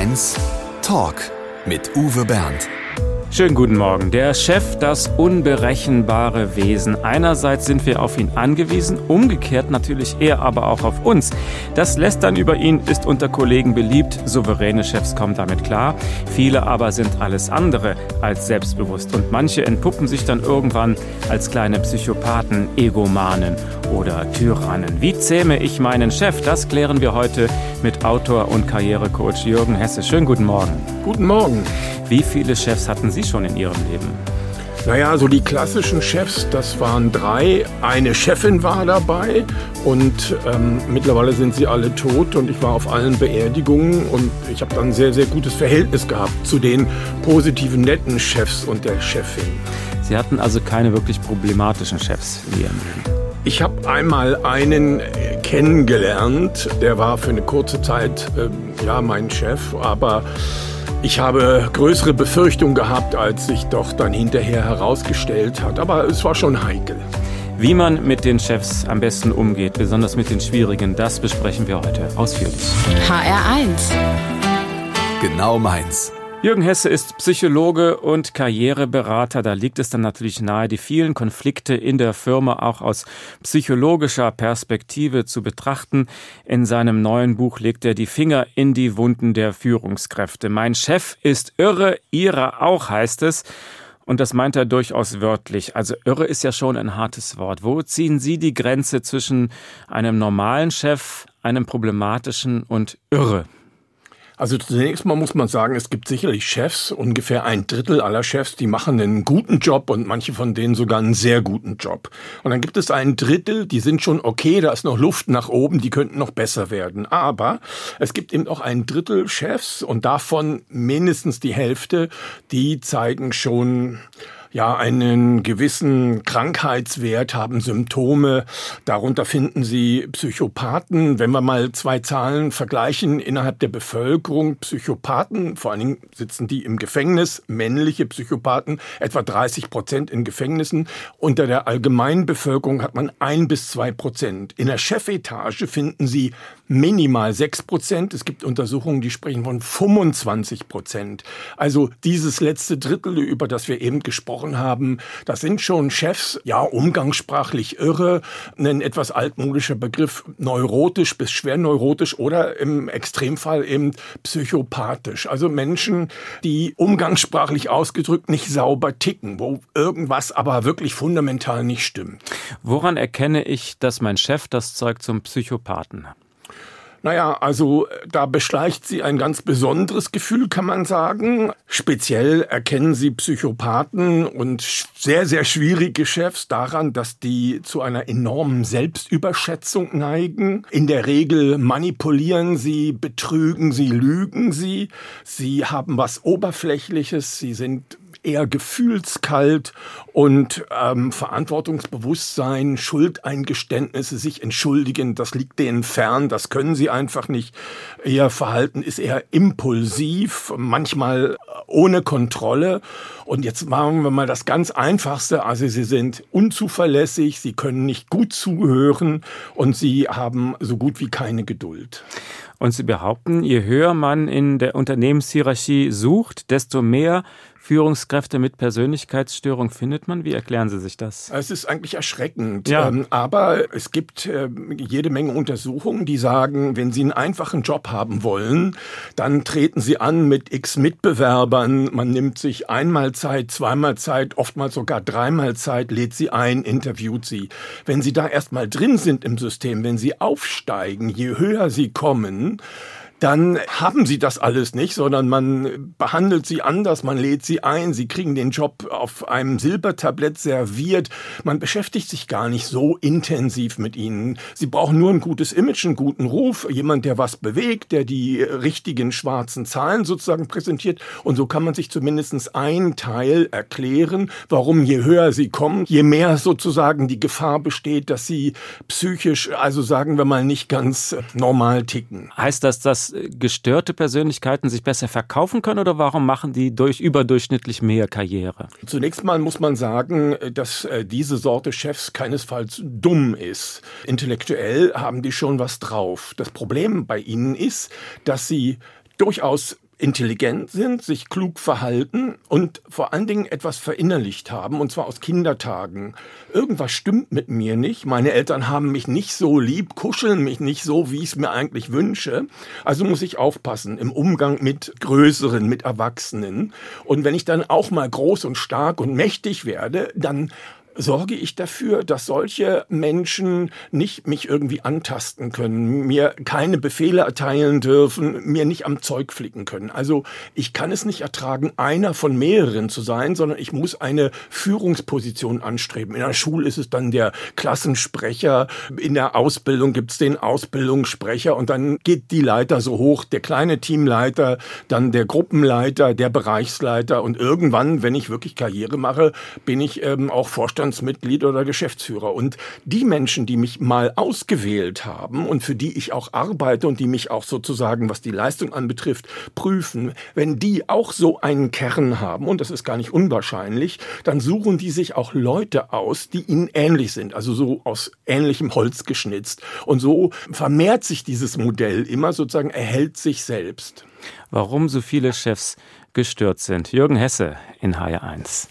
1 Talk mit Uwe Bernd. Schönen guten Morgen. Der Chef, das unberechenbare Wesen. Einerseits sind wir auf ihn angewiesen, umgekehrt natürlich er aber auch auf uns. Das Lästern über ihn ist unter Kollegen beliebt. Souveräne Chefs kommen damit klar. Viele aber sind alles andere als selbstbewusst. Und manche entpuppen sich dann irgendwann als kleine Psychopathen, Egomanen oder Tyrannen. Wie zähme ich meinen Chef? Das klären wir heute mit Autor und Karrierecoach Jürgen Hesse. Schönen guten Morgen. Guten Morgen. Wie viele Chefs hatten Sie schon in Ihrem Leben? Naja, so die klassischen Chefs, das waren drei. Eine Chefin war dabei und ähm, mittlerweile sind sie alle tot und ich war auf allen Beerdigungen und ich habe dann ein sehr, sehr gutes Verhältnis gehabt zu den positiven, netten Chefs und der Chefin. Sie hatten also keine wirklich problematischen Chefs in Ihrem Leben? Ich habe einmal einen kennengelernt, der war für eine kurze Zeit äh, ja mein Chef, aber ich habe größere Befürchtungen gehabt, als sich doch dann hinterher herausgestellt hat. Aber es war schon heikel. Wie man mit den Chefs am besten umgeht, besonders mit den schwierigen, das besprechen wir heute ausführlich. HR1. Genau meins. Jürgen Hesse ist Psychologe und Karriereberater. Da liegt es dann natürlich nahe, die vielen Konflikte in der Firma auch aus psychologischer Perspektive zu betrachten. In seinem neuen Buch legt er die Finger in die Wunden der Führungskräfte. Mein Chef ist irre, ihrer auch heißt es. Und das meint er durchaus wörtlich. Also irre ist ja schon ein hartes Wort. Wo ziehen Sie die Grenze zwischen einem normalen Chef, einem problematischen und irre? Also zunächst mal muss man sagen, es gibt sicherlich Chefs, ungefähr ein Drittel aller Chefs, die machen einen guten Job und manche von denen sogar einen sehr guten Job. Und dann gibt es ein Drittel, die sind schon okay, da ist noch Luft nach oben, die könnten noch besser werden. Aber es gibt eben auch ein Drittel Chefs und davon mindestens die Hälfte, die zeigen schon ja einen gewissen Krankheitswert, haben Symptome. Darunter finden Sie Psychopathen. Wenn wir mal zwei Zahlen vergleichen innerhalb der Bevölkerung, Psychopathen, vor allen Dingen sitzen die im Gefängnis, männliche Psychopathen, etwa 30 Prozent in Gefängnissen. Unter der allgemeinen Bevölkerung hat man ein bis zwei Prozent. In der Chefetage finden Sie minimal sechs Prozent. Es gibt Untersuchungen, die sprechen von 25 Prozent. Also dieses letzte Drittel, über das wir eben gesprochen haben, das sind schon Chefs, ja, umgangssprachlich irre, ein etwas altmodischer Begriff, neurotisch bis schwer neurotisch oder im Extremfall eben psychopathisch. Also Menschen, die umgangssprachlich ausgedrückt nicht sauber ticken, wo irgendwas aber wirklich fundamental nicht stimmt. Woran erkenne ich, dass mein Chef das Zeug zum Psychopathen hat? Naja, also da beschleicht sie ein ganz besonderes Gefühl, kann man sagen. Speziell erkennen sie Psychopathen und sehr, sehr schwierige Chefs daran, dass die zu einer enormen Selbstüberschätzung neigen. In der Regel manipulieren sie, betrügen sie, lügen sie. Sie haben was Oberflächliches, sie sind eher gefühlskalt und ähm, Verantwortungsbewusstsein, Schuldeingeständnisse, sich entschuldigen, das liegt denen fern, das können sie einfach nicht. Ihr Verhalten ist eher impulsiv, manchmal ohne Kontrolle. Und jetzt machen wir mal das ganz Einfachste. Also sie sind unzuverlässig, sie können nicht gut zuhören und sie haben so gut wie keine Geduld. Und Sie behaupten, je höher man in der Unternehmenshierarchie sucht, desto mehr Führungskräfte mit Persönlichkeitsstörung findet man? Wie erklären Sie sich das? Es ist eigentlich erschreckend. Ja. Ähm, aber es gibt äh, jede Menge Untersuchungen, die sagen, wenn Sie einen einfachen Job haben wollen, dann treten Sie an mit x Mitbewerbern. Man nimmt sich einmal Zeit, zweimal Zeit, oftmals sogar dreimal Zeit, lädt Sie ein, interviewt Sie. Wenn Sie da erstmal drin sind im System, wenn Sie aufsteigen, je höher Sie kommen, dann haben sie das alles nicht, sondern man behandelt sie anders, man lädt sie ein, sie kriegen den Job auf einem Silbertablett serviert, man beschäftigt sich gar nicht so intensiv mit ihnen. Sie brauchen nur ein gutes Image, einen guten Ruf, jemand, der was bewegt, der die richtigen schwarzen Zahlen sozusagen präsentiert und so kann man sich zumindest einen Teil erklären, warum je höher sie kommen, je mehr sozusagen die Gefahr besteht, dass sie psychisch, also sagen wir mal, nicht ganz normal ticken. Heißt das, dass gestörte Persönlichkeiten sich besser verkaufen können oder warum machen die durch überdurchschnittlich mehr Karriere? Zunächst mal muss man sagen, dass äh, diese Sorte Chefs keinesfalls dumm ist. Intellektuell haben die schon was drauf. Das Problem bei ihnen ist, dass sie durchaus intelligent sind, sich klug verhalten und vor allen Dingen etwas verinnerlicht haben, und zwar aus Kindertagen. Irgendwas stimmt mit mir nicht. Meine Eltern haben mich nicht so lieb, kuscheln mich nicht so, wie ich es mir eigentlich wünsche. Also muss ich aufpassen im Umgang mit Größeren, mit Erwachsenen. Und wenn ich dann auch mal groß und stark und mächtig werde, dann sorge ich dafür, dass solche Menschen nicht mich irgendwie antasten können, mir keine Befehle erteilen dürfen, mir nicht am Zeug flicken können. Also ich kann es nicht ertragen, einer von mehreren zu sein, sondern ich muss eine Führungsposition anstreben. In der Schule ist es dann der Klassensprecher, in der Ausbildung gibt es den Ausbildungssprecher und dann geht die Leiter so hoch, der kleine Teamleiter, dann der Gruppenleiter, der Bereichsleiter und irgendwann, wenn ich wirklich Karriere mache, bin ich ähm, auch Vorstand Vorstandsmitglied oder Geschäftsführer. Und die Menschen, die mich mal ausgewählt haben und für die ich auch arbeite und die mich auch sozusagen, was die Leistung anbetrifft, prüfen, wenn die auch so einen Kern haben, und das ist gar nicht unwahrscheinlich, dann suchen die sich auch Leute aus, die ihnen ähnlich sind, also so aus ähnlichem Holz geschnitzt. Und so vermehrt sich dieses Modell immer sozusagen, erhält sich selbst. Warum so viele Chefs gestört sind. Jürgen Hesse in HR1.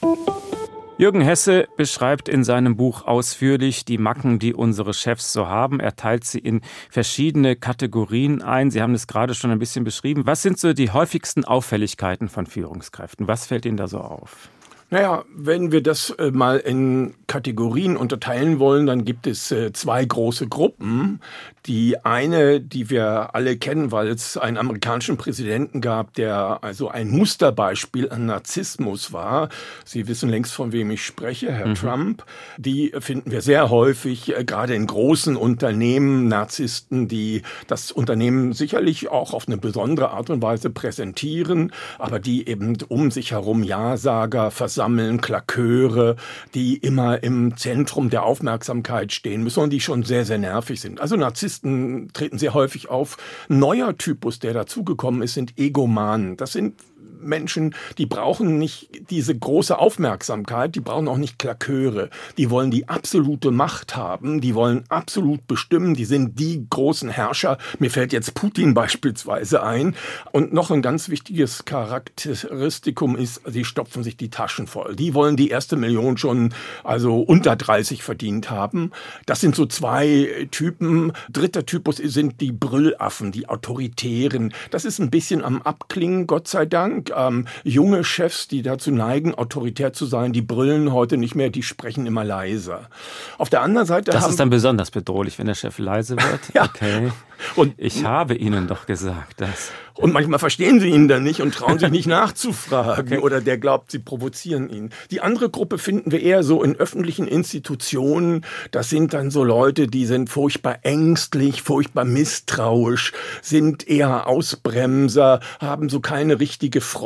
Jürgen Hesse beschreibt in seinem Buch ausführlich die Macken, die unsere Chefs so haben. Er teilt sie in verschiedene Kategorien ein. Sie haben es gerade schon ein bisschen beschrieben. Was sind so die häufigsten Auffälligkeiten von Führungskräften? Was fällt Ihnen da so auf? Naja, wenn wir das äh, mal in Kategorien unterteilen wollen, dann gibt es äh, zwei große Gruppen. Die eine, die wir alle kennen, weil es einen amerikanischen Präsidenten gab, der also ein Musterbeispiel an Narzissmus war. Sie wissen längst, von wem ich spreche, Herr mhm. Trump. Die finden wir sehr häufig, äh, gerade in großen Unternehmen, Narzissten, die das Unternehmen sicherlich auch auf eine besondere Art und Weise präsentieren, aber die eben um sich herum Ja-Sager versammeln, Klaköre, die immer im Zentrum der Aufmerksamkeit stehen müssen und die schon sehr, sehr nervig sind. Also Narzissten treten sehr häufig auf. Neuer Typus, der dazugekommen ist, sind Egomanen. Das sind Menschen, die brauchen nicht diese große Aufmerksamkeit, die brauchen auch nicht Klaköre. Die wollen die absolute Macht haben, die wollen absolut bestimmen, die sind die großen Herrscher. Mir fällt jetzt Putin beispielsweise ein. Und noch ein ganz wichtiges Charakteristikum ist, sie stopfen sich die Taschen voll. Die wollen die erste Million schon also unter 30 verdient haben. Das sind so zwei Typen. Dritter Typus sind die Brüllaffen, die Autoritären. Das ist ein bisschen am Abklingen, Gott sei Dank ähm, junge Chefs, die dazu neigen, autoritär zu sein, die brüllen heute nicht mehr, die sprechen immer leiser. Auf der anderen Seite. Das ist dann besonders bedrohlich, wenn der Chef leise wird. ja. Okay. Und ich habe Ihnen doch gesagt, dass. Und manchmal verstehen sie ihn dann nicht und trauen sich nicht nachzufragen okay. oder der glaubt, sie provozieren ihn. Die andere Gruppe finden wir eher so in öffentlichen Institutionen. Das sind dann so Leute, die sind furchtbar ängstlich, furchtbar misstrauisch, sind eher Ausbremser, haben so keine richtige Freude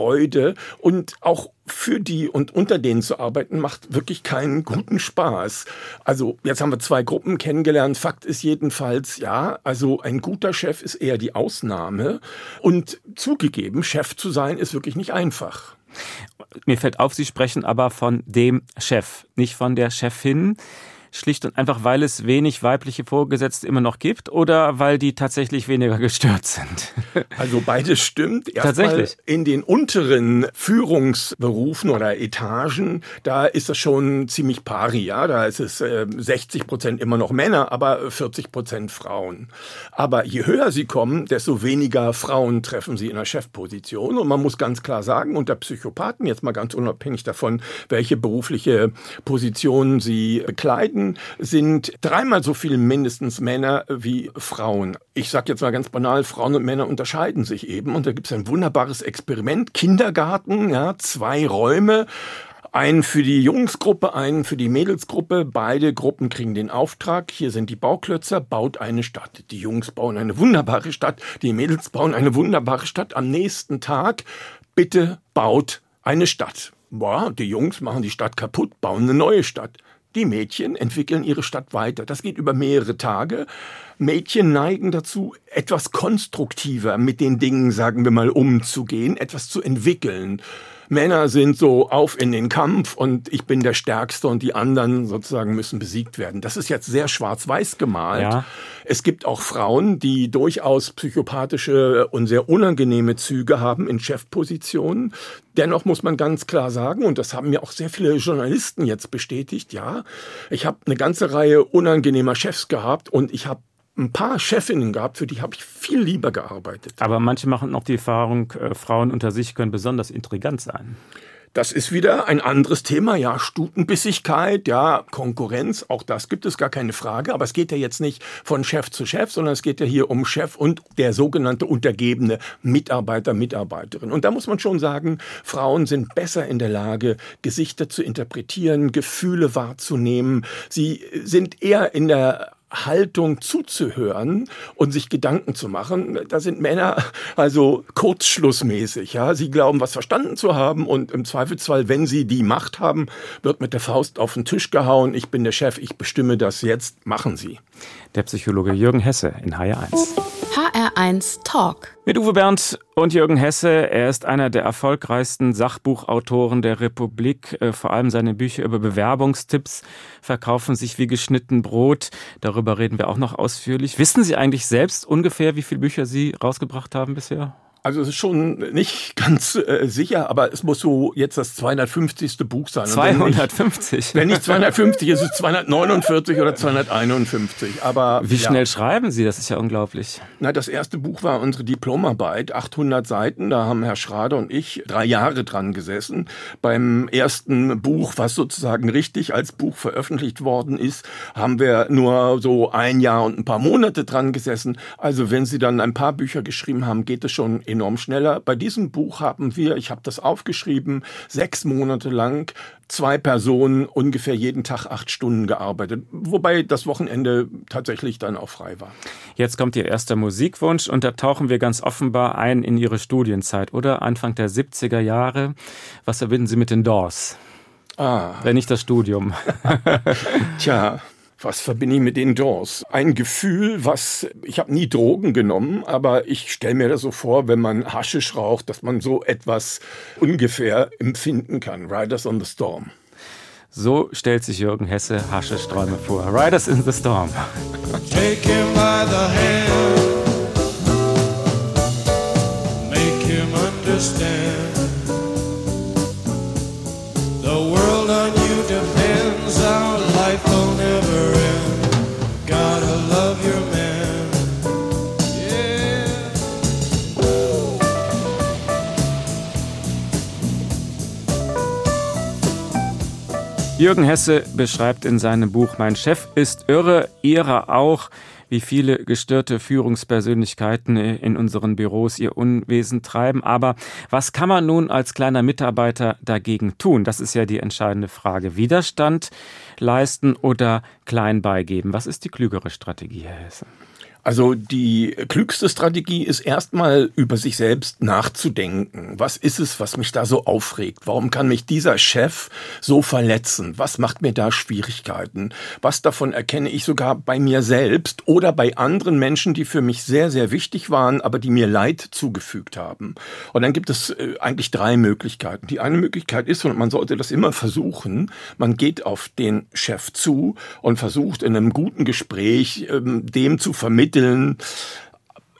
und auch für die und unter denen zu arbeiten, macht wirklich keinen guten Spaß. Also jetzt haben wir zwei Gruppen kennengelernt. Fakt ist jedenfalls, ja, also ein guter Chef ist eher die Ausnahme. Und zugegeben, Chef zu sein ist wirklich nicht einfach. Mir fällt auf, Sie sprechen aber von dem Chef, nicht von der Chefin schlicht und einfach, weil es wenig weibliche Vorgesetzte immer noch gibt oder weil die tatsächlich weniger gestört sind? Also beides stimmt. Erst tatsächlich. In den unteren Führungsberufen oder Etagen, da ist das schon ziemlich pari. Ja? Da ist es äh, 60 Prozent immer noch Männer, aber 40 Prozent Frauen. Aber je höher sie kommen, desto weniger Frauen treffen sie in der Chefposition. Und man muss ganz klar sagen, unter Psychopathen, jetzt mal ganz unabhängig davon, welche berufliche Positionen sie bekleiden, Studenten sind dreimal so viel mindestens Männer wie Frauen. Ich sage jetzt mal ganz banal, Frauen und Männer unterscheiden sich eben. Und da gibt es ein wunderbares Experiment. Kindergarten, ja, zwei Räume. Einen für die Jungsgruppe, einen für die Mädelsgruppe. Beide Gruppen kriegen den Auftrag. Hier sind die Bauklötzer, baut eine Stadt. Die Jungs bauen eine wunderbare Stadt, die Mädels bauen eine wunderbare Stadt. Am nächsten Tag, bitte baut eine Stadt. Boah, die Jungs machen die Stadt kaputt, bauen eine neue Stadt. Die Mädchen entwickeln ihre Stadt weiter. Das geht über mehrere Tage. Mädchen neigen dazu, etwas konstruktiver mit den Dingen, sagen wir mal, umzugehen, etwas zu entwickeln Männer sind so auf in den Kampf und ich bin der Stärkste und die anderen sozusagen müssen besiegt werden. Das ist jetzt sehr schwarz-weiß gemalt. Ja. Es gibt auch Frauen, die durchaus psychopathische und sehr unangenehme Züge haben in Chefpositionen. Dennoch muss man ganz klar sagen, und das haben mir auch sehr viele Journalisten jetzt bestätigt, ja, ich habe eine ganze Reihe unangenehmer Chefs gehabt und ich habe ein paar Chefinnen gehabt, für die habe ich viel lieber gearbeitet. Aber manche machen noch die Erfahrung, äh, Frauen unter sich können besonders intrigant sein. Das ist wieder ein anderes Thema, ja, Stutenbissigkeit, ja, Konkurrenz, auch das gibt es gar keine Frage, aber es geht ja jetzt nicht von Chef zu Chef, sondern es geht ja hier um Chef und der sogenannte untergebene Mitarbeiter, Mitarbeiterin. Und da muss man schon sagen, Frauen sind besser in der Lage, Gesichter zu interpretieren, Gefühle wahrzunehmen. Sie sind eher in der Haltung zuzuhören und sich Gedanken zu machen. Da sind Männer also kurzschlussmäßig. Ja, sie glauben, was verstanden zu haben und im Zweifelsfall, wenn sie die Macht haben, wird mit der Faust auf den Tisch gehauen. Ich bin der Chef, ich bestimme das jetzt. Machen Sie. Der Psychologe Jürgen Hesse in HR1. HR1 Talk. Mit Uwe Bernd und Jürgen Hesse. Er ist einer der erfolgreichsten Sachbuchautoren der Republik. Äh, vor allem seine Bücher über Bewerbungstipps verkaufen sich wie geschnitten Brot. Darüber reden wir auch noch ausführlich. Wissen Sie eigentlich selbst ungefähr, wie viele Bücher Sie rausgebracht haben bisher? Also es ist schon nicht ganz äh, sicher, aber es muss so jetzt das 250. Buch sein. 250? Wenn nicht, wenn nicht 250, ist es 249 oder 251. Aber wie schnell ja. schreiben Sie? Das ist ja unglaublich. Na, das erste Buch war unsere Diplomarbeit, 800 Seiten. Da haben Herr Schrader und ich drei Jahre dran gesessen. Beim ersten Buch, was sozusagen richtig als Buch veröffentlicht worden ist, haben wir nur so ein Jahr und ein paar Monate dran gesessen. Also wenn Sie dann ein paar Bücher geschrieben haben, geht es schon enorm schneller. Bei diesem Buch haben wir, ich habe das aufgeschrieben, sechs Monate lang zwei Personen ungefähr jeden Tag acht Stunden gearbeitet, wobei das Wochenende tatsächlich dann auch frei war. Jetzt kommt Ihr erster Musikwunsch und da tauchen wir ganz offenbar ein in Ihre Studienzeit, oder? Anfang der 70er Jahre. Was verbinden Sie mit den Doors? Ah. Wenn nicht das Studium. Tja, was verbinde ich mit den Doors? Ein Gefühl, was ich habe nie Drogen genommen, aber ich stelle mir das so vor, wenn man Haschisch raucht, dass man so etwas ungefähr empfinden kann. Riders on the Storm. So stellt sich Jürgen Hesse Haschisch-Träume vor. Riders in the Storm. Take him by the hand. Make him understand. Jürgen Hesse beschreibt in seinem Buch Mein Chef ist irre, ihrer auch, wie viele gestörte Führungspersönlichkeiten in unseren Büros ihr Unwesen treiben. Aber was kann man nun als kleiner Mitarbeiter dagegen tun? Das ist ja die entscheidende Frage. Widerstand leisten oder klein beigeben? Was ist die klügere Strategie, Herr Hesse? Also die klügste Strategie ist erstmal über sich selbst nachzudenken. Was ist es, was mich da so aufregt? Warum kann mich dieser Chef so verletzen? Was macht mir da Schwierigkeiten? Was davon erkenne ich sogar bei mir selbst oder bei anderen Menschen, die für mich sehr, sehr wichtig waren, aber die mir Leid zugefügt haben? Und dann gibt es äh, eigentlich drei Möglichkeiten. Die eine Möglichkeit ist, und man sollte das immer versuchen, man geht auf den Chef zu und versucht in einem guten Gespräch ähm, dem zu vermitteln, vermitteln,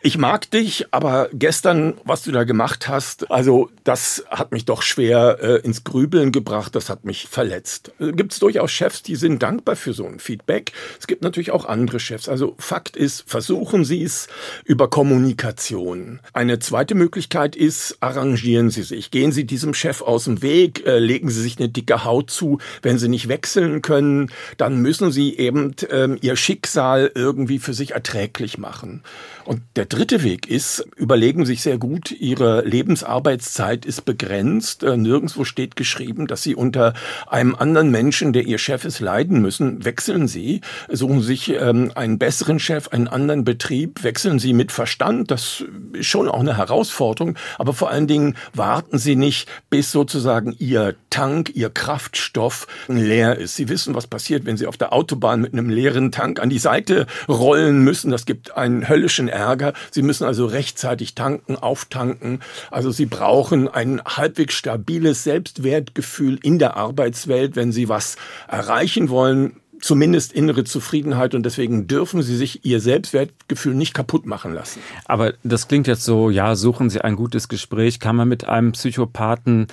ich mag dich, aber gestern, was du da gemacht hast, also das hat mich doch schwer äh, ins Grübeln gebracht, das hat mich verletzt. Äh, gibt es durchaus Chefs, die sind dankbar für so ein Feedback. Es gibt natürlich auch andere Chefs. Also Fakt ist, versuchen Sie es über Kommunikation. Eine zweite Möglichkeit ist, arrangieren Sie sich. Gehen Sie diesem Chef aus dem Weg, äh, legen Sie sich eine dicke Haut zu. Wenn Sie nicht wechseln können, dann müssen Sie eben ähm, Ihr Schicksal irgendwie für sich erträglich machen. Und der dritte Weg ist, überlegen sich sehr gut, ihre Lebensarbeitszeit ist begrenzt. Äh, nirgendwo steht geschrieben, dass sie unter einem anderen Menschen, der ihr Chef ist, leiden müssen. Wechseln sie, suchen sich ähm, einen besseren Chef, einen anderen Betrieb, wechseln sie mit Verstand. Das ist schon auch eine Herausforderung. Aber vor allen Dingen warten sie nicht, bis sozusagen ihr Tank, ihr Kraftstoff leer ist. Sie wissen, was passiert, wenn sie auf der Autobahn mit einem leeren Tank an die Seite rollen müssen. Das gibt einen höllischen Ärger. Sie müssen also rechtzeitig tanken, auftanken. Also Sie brauchen ein halbwegs stabiles Selbstwertgefühl in der Arbeitswelt, wenn Sie was erreichen wollen zumindest innere Zufriedenheit und deswegen dürfen sie sich ihr Selbstwertgefühl nicht kaputt machen lassen. Aber das klingt jetzt so, ja, suchen Sie ein gutes Gespräch. Kann man mit einem Psychopathen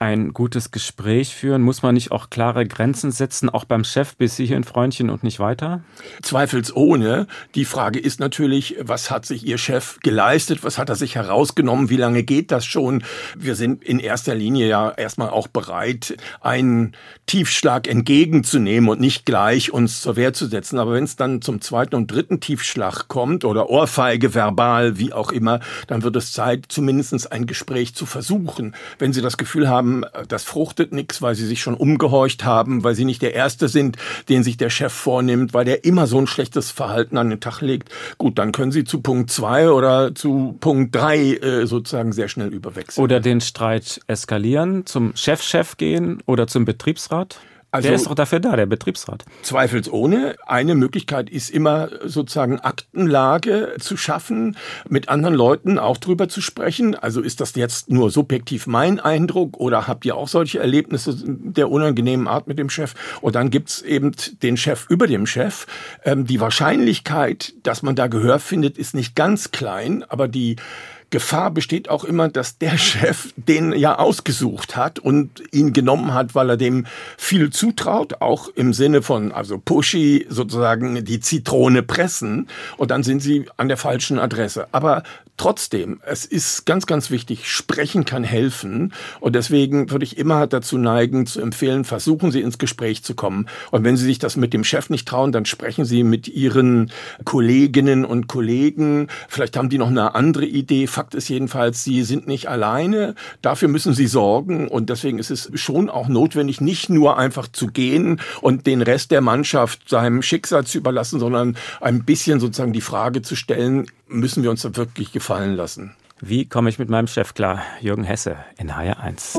ein gutes Gespräch führen? Muss man nicht auch klare Grenzen setzen, auch beim Chef bis hierhin Freundchen und nicht weiter? Zweifelsohne. Die Frage ist natürlich, was hat sich Ihr Chef geleistet? Was hat er sich herausgenommen? Wie lange geht das schon? Wir sind in erster Linie ja erstmal auch bereit, einen Tiefschlag entgegenzunehmen und nicht gleich uns zur Wehr zu setzen. Aber wenn es dann zum zweiten und dritten Tiefschlag kommt oder Ohrfeige verbal, wie auch immer, dann wird es Zeit, zumindest ein Gespräch zu versuchen. Wenn Sie das Gefühl haben, haben, das fruchtet nichts, weil sie sich schon umgehorcht haben, weil sie nicht der Erste sind, den sich der Chef vornimmt, weil der immer so ein schlechtes Verhalten an den Tag legt. Gut, dann können sie zu Punkt zwei oder zu Punkt drei äh, sozusagen sehr schnell überwechseln. Oder den Streit eskalieren, zum Chefchef -Chef gehen oder zum Betriebsrat? Also, der ist doch dafür da, der Betriebsrat. Zweifelsohne. Eine Möglichkeit ist immer sozusagen Aktenlage zu schaffen, mit anderen Leuten auch drüber zu sprechen. Also ist das jetzt nur subjektiv mein Eindruck oder habt ihr auch solche Erlebnisse der unangenehmen Art mit dem Chef? Und dann gibt's eben den Chef über dem Chef. Ähm, die Wahrscheinlichkeit, dass man da Gehör findet, ist nicht ganz klein, aber die Gefahr besteht auch immer, dass der Chef den ja ausgesucht hat und ihn genommen hat, weil er dem viel zutraut, auch im Sinne von, also pushy sozusagen die Zitrone pressen und dann sind sie an der falschen Adresse. Aber Trotzdem, es ist ganz, ganz wichtig, sprechen kann helfen. Und deswegen würde ich immer dazu neigen, zu empfehlen, versuchen Sie ins Gespräch zu kommen. Und wenn Sie sich das mit dem Chef nicht trauen, dann sprechen Sie mit Ihren Kolleginnen und Kollegen. Vielleicht haben die noch eine andere Idee. Fakt ist jedenfalls, Sie sind nicht alleine. Dafür müssen Sie sorgen. Und deswegen ist es schon auch notwendig, nicht nur einfach zu gehen und den Rest der Mannschaft seinem Schicksal zu überlassen, sondern ein bisschen sozusagen die Frage zu stellen, müssen wir uns da wirklich gefallen lassen. Wie komme ich mit meinem Chef klar? Jürgen Hesse in HR1.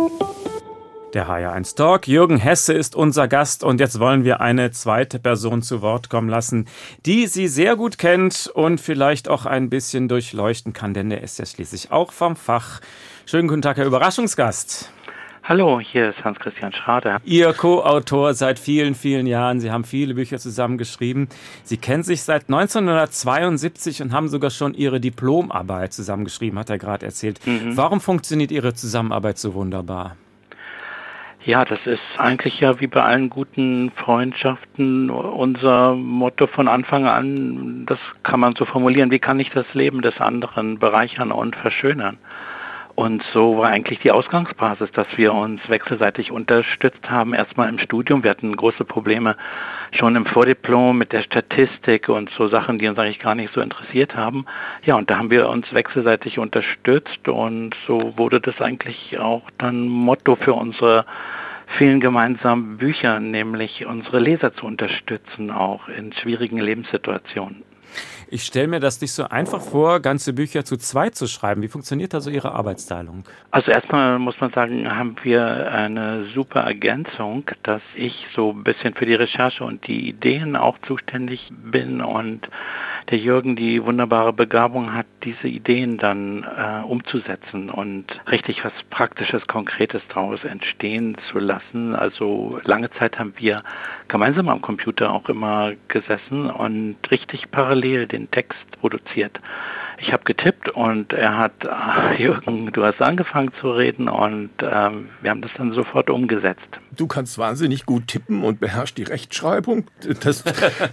Der HR1 Talk. Jürgen Hesse ist unser Gast und jetzt wollen wir eine zweite Person zu Wort kommen lassen, die Sie sehr gut kennt und vielleicht auch ein bisschen durchleuchten kann, denn der ist ja schließlich auch vom Fach. Schönen guten Tag, Herr Überraschungsgast. Hallo, hier ist Hans-Christian Schrader. Ihr Co-Autor seit vielen, vielen Jahren. Sie haben viele Bücher zusammen geschrieben. Sie kennen sich seit 1972 und haben sogar schon Ihre Diplomarbeit zusammengeschrieben, hat er gerade erzählt. Mhm. Warum funktioniert Ihre Zusammenarbeit so wunderbar? Ja, das ist eigentlich ja wie bei allen guten Freundschaften unser Motto von Anfang an. Das kann man so formulieren. Wie kann ich das Leben des anderen bereichern und verschönern? Und so war eigentlich die Ausgangsbasis, dass wir uns wechselseitig unterstützt haben. Erstmal im Studium. Wir hatten große Probleme schon im Vordiplom mit der Statistik und so Sachen, die uns eigentlich gar nicht so interessiert haben. Ja, und da haben wir uns wechselseitig unterstützt und so wurde das eigentlich auch dann Motto für unsere vielen gemeinsamen Bücher, nämlich unsere Leser zu unterstützen, auch in schwierigen Lebenssituationen. Ich stelle mir das nicht so einfach vor, ganze Bücher zu zweit zu schreiben. Wie funktioniert da so Ihre Arbeitsteilung? Also erstmal muss man sagen, haben wir eine super Ergänzung, dass ich so ein bisschen für die Recherche und die Ideen auch zuständig bin und der Jürgen die wunderbare Begabung hat, diese Ideen dann äh, umzusetzen und richtig was Praktisches, Konkretes daraus entstehen zu lassen. Also lange Zeit haben wir gemeinsam am Computer auch immer gesessen und richtig parallel den Text produziert ich habe getippt und er hat, Jürgen, du hast angefangen zu reden und ähm, wir haben das dann sofort umgesetzt. Du kannst wahnsinnig gut tippen und beherrschst die Rechtschreibung. Das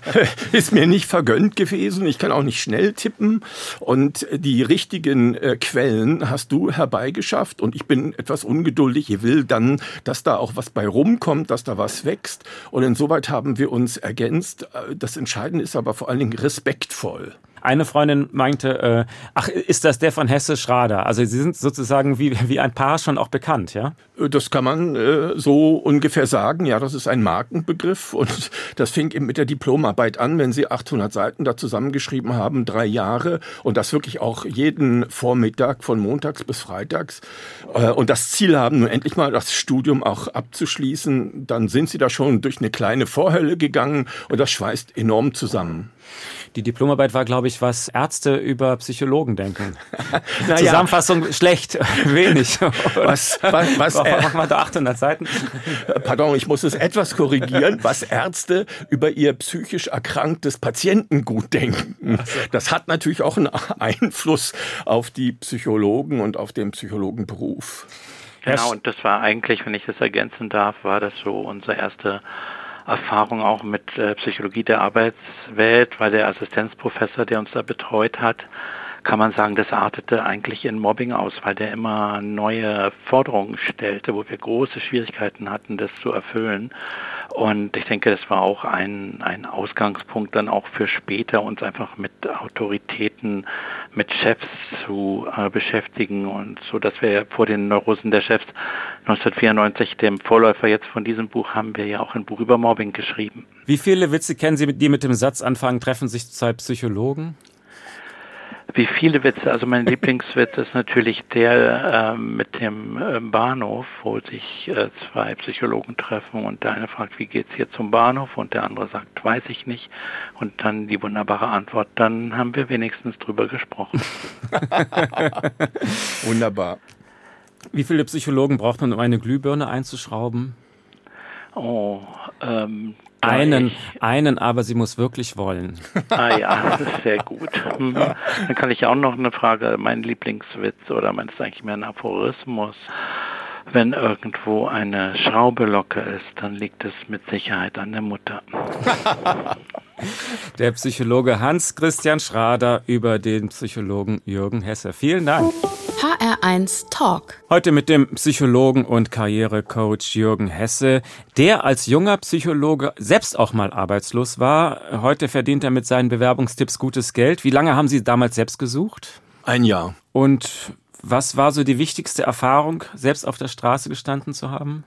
ist mir nicht vergönnt gewesen. Ich kann auch nicht schnell tippen und die richtigen äh, Quellen hast du herbeigeschafft und ich bin etwas ungeduldig. Ich will dann, dass da auch was bei rumkommt, dass da was wächst und insoweit haben wir uns ergänzt. Äh, das Entscheidende ist aber vor allen Dingen respektvoll. Eine Freundin meinte, äh, ach, ist das der von Hesse Schrader? Also Sie sind sozusagen wie, wie ein Paar schon auch bekannt, ja? Das kann man äh, so ungefähr sagen. Ja, das ist ein Markenbegriff und das fing eben mit der Diplomarbeit an, wenn Sie 800 Seiten da zusammengeschrieben haben, drei Jahre und das wirklich auch jeden Vormittag von montags bis freitags äh, und das Ziel haben, nun endlich mal das Studium auch abzuschließen, dann sind Sie da schon durch eine kleine Vorhölle gegangen und das schweißt enorm zusammen. Die Diplomarbeit war, glaube ich, was Ärzte über Psychologen denken. naja. Zusammenfassung schlecht, wenig. Was, was, was Mach mal da 800 Seiten. Pardon, ich muss es etwas korrigieren, was Ärzte über ihr psychisch erkranktes Patientengut denken. Das hat natürlich auch einen Einfluss auf die Psychologen und auf den Psychologenberuf. Genau, und das war eigentlich, wenn ich das ergänzen darf, war das so unsere erste Erfahrung auch mit äh, Psychologie der Arbeitswelt, weil der Assistenzprofessor, der uns da betreut hat, kann man sagen, das artete eigentlich in Mobbing aus, weil der immer neue Forderungen stellte, wo wir große Schwierigkeiten hatten, das zu erfüllen. Und ich denke, das war auch ein, ein Ausgangspunkt dann auch für später, uns einfach mit Autoritäten, mit Chefs zu äh, beschäftigen und so, dass wir vor den Neurosen der Chefs 1994, dem Vorläufer jetzt von diesem Buch, haben wir ja auch ein Buch über Mobbing geschrieben. Wie viele Witze kennen Sie, die mit dem Satz anfangen, treffen sich zwei Psychologen? Wie viele Witze? Also mein Lieblingswitz ist natürlich der äh, mit dem äh, Bahnhof, wo sich äh, zwei Psychologen treffen und der eine fragt, wie geht's hier zum Bahnhof und der andere sagt, weiß ich nicht. Und dann die wunderbare Antwort, dann haben wir wenigstens drüber gesprochen. Wunderbar. Wie viele Psychologen braucht man, um eine Glühbirne einzuschrauben? Oh, ähm, einen, einen, aber sie muss wirklich wollen. Ah ja, das ist sehr gut. Mhm. Dann kann ich auch noch eine Frage, mein Lieblingswitz oder meinst du eigentlich mehr ein Aphorismus? Wenn irgendwo eine Schraube locker ist, dann liegt es mit Sicherheit an der Mutter. Der Psychologe Hans-Christian Schrader über den Psychologen Jürgen Hesse. Vielen Dank. HR1 Talk. Heute mit dem Psychologen und Karrierecoach Jürgen Hesse, der als junger Psychologe selbst auch mal arbeitslos war. Heute verdient er mit seinen Bewerbungstipps gutes Geld. Wie lange haben Sie damals selbst gesucht? Ein Jahr. Und was war so die wichtigste Erfahrung, selbst auf der Straße gestanden zu haben?